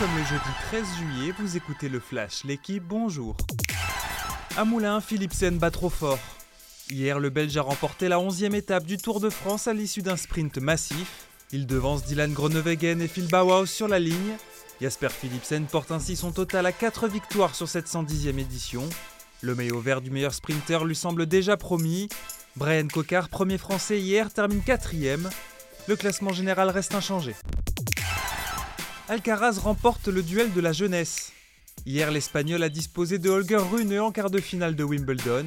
sommes le jeudi 13 juillet, vous écoutez le Flash, l'équipe, bonjour. À Moulin, Philipsen bat trop fort. Hier, le Belge a remporté la 11e étape du Tour de France à l'issue d'un sprint massif. Il devance Dylan Groenewegen et Phil Bauhaus sur la ligne. Jasper Philipsen porte ainsi son total à 4 victoires sur cette 110e édition. Le maillot vert du meilleur sprinter lui semble déjà promis. Brian Cocard, premier français hier, termine quatrième. Le classement général reste inchangé. Alcaraz remporte le duel de la jeunesse. Hier, l'Espagnol a disposé de Holger Rune en quart de finale de Wimbledon.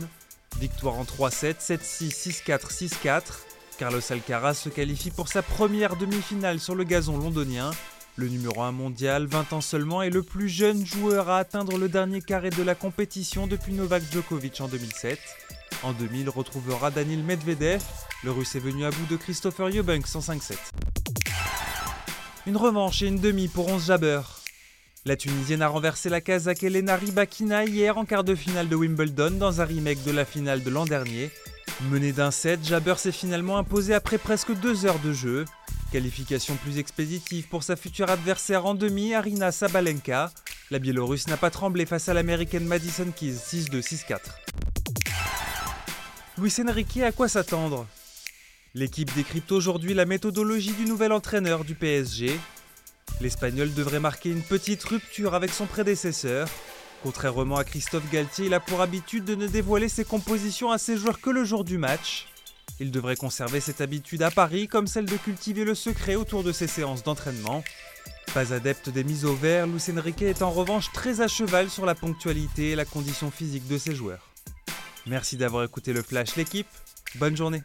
Victoire en 3-7, 7-6, 6-4, 6-4. Carlos Alcaraz se qualifie pour sa première demi-finale sur le gazon londonien. Le numéro 1 mondial, 20 ans seulement, est le plus jeune joueur à atteindre le dernier carré de la compétition depuis Novak Djokovic en 2007. En 2000, retrouvera Daniil Medvedev. Le russe est venu à bout de Christopher Eubanks en 5-7. Une revanche et une demi pour 11 Jabber. La Tunisienne a renversé la Kazakh Elena Rybakina hier en quart de finale de Wimbledon dans un remake de la finale de l'an dernier. Menée d'un set, Jabber s'est finalement imposée après presque deux heures de jeu. Qualification plus expéditive pour sa future adversaire en demi, Arina Sabalenka. La Biélorusse n'a pas tremblé face à l'américaine Madison Keys 6-2, 6-4. Luis Enrique, à quoi s'attendre? L'équipe décrypte aujourd'hui la méthodologie du nouvel entraîneur du PSG. L'Espagnol devrait marquer une petite rupture avec son prédécesseur. Contrairement à Christophe Galtier, il a pour habitude de ne dévoiler ses compositions à ses joueurs que le jour du match. Il devrait conserver cette habitude à Paris comme celle de cultiver le secret autour de ses séances d'entraînement. Pas adepte des mises au vert, Luis Enrique est en revanche très à cheval sur la ponctualité et la condition physique de ses joueurs. Merci d'avoir écouté le Flash l'équipe, bonne journée